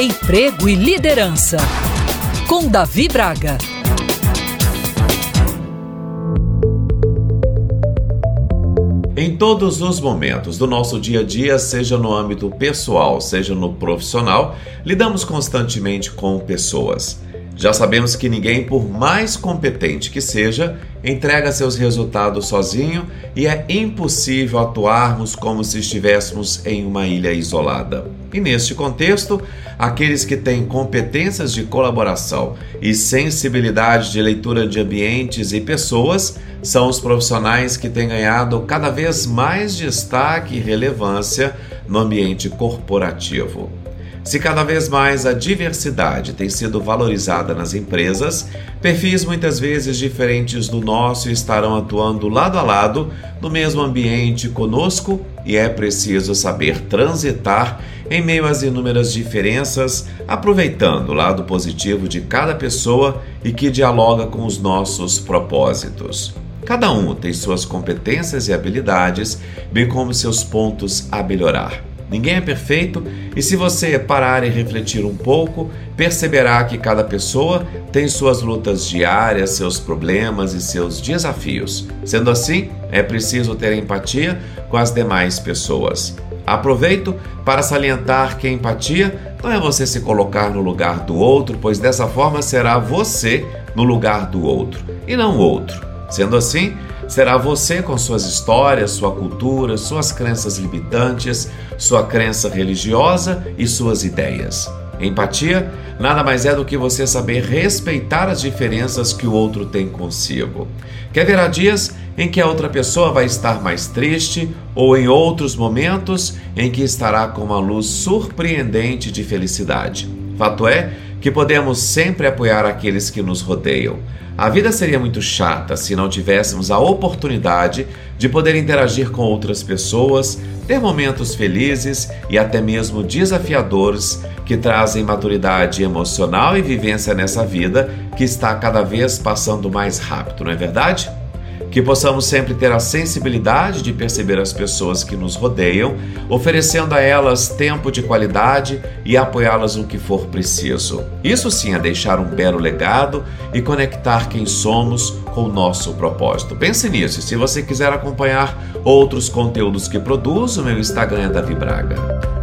Emprego e Liderança, com Davi Braga. Em todos os momentos do nosso dia a dia, seja no âmbito pessoal, seja no profissional, lidamos constantemente com pessoas. Já sabemos que ninguém, por mais competente que seja, entrega seus resultados sozinho e é impossível atuarmos como se estivéssemos em uma ilha isolada. E neste contexto, aqueles que têm competências de colaboração e sensibilidade de leitura de ambientes e pessoas são os profissionais que têm ganhado cada vez mais destaque e relevância no ambiente corporativo. Se cada vez mais a diversidade tem sido valorizada nas empresas, perfis muitas vezes diferentes do nosso estarão atuando lado a lado no mesmo ambiente conosco e é preciso saber transitar em meio às inúmeras diferenças, aproveitando o lado positivo de cada pessoa e que dialoga com os nossos propósitos. Cada um tem suas competências e habilidades, bem como seus pontos a melhorar. Ninguém é perfeito e se você parar e refletir um pouco, perceberá que cada pessoa tem suas lutas diárias, seus problemas e seus desafios. Sendo assim, é preciso ter empatia com as demais pessoas. Aproveito para salientar que a empatia não é você se colocar no lugar do outro, pois dessa forma será você no lugar do outro e não o outro. Sendo assim, Será você com suas histórias, sua cultura, suas crenças limitantes, sua crença religiosa e suas ideias. Empatia nada mais é do que você saber respeitar as diferenças que o outro tem consigo. Que haverá dias em que a outra pessoa vai estar mais triste ou em outros momentos em que estará com uma luz surpreendente de felicidade. Fato é que podemos sempre apoiar aqueles que nos rodeiam. A vida seria muito chata se não tivéssemos a oportunidade de poder interagir com outras pessoas, ter momentos felizes e até mesmo desafiadores que trazem maturidade emocional e vivência nessa vida que está cada vez passando mais rápido, não é verdade? Que possamos sempre ter a sensibilidade de perceber as pessoas que nos rodeiam, oferecendo a elas tempo de qualidade e apoiá-las no que for preciso. Isso sim é deixar um belo legado e conectar quem somos com o nosso propósito. Pense nisso. Se você quiser acompanhar outros conteúdos que produzo, meu Instagram é Davi Braga.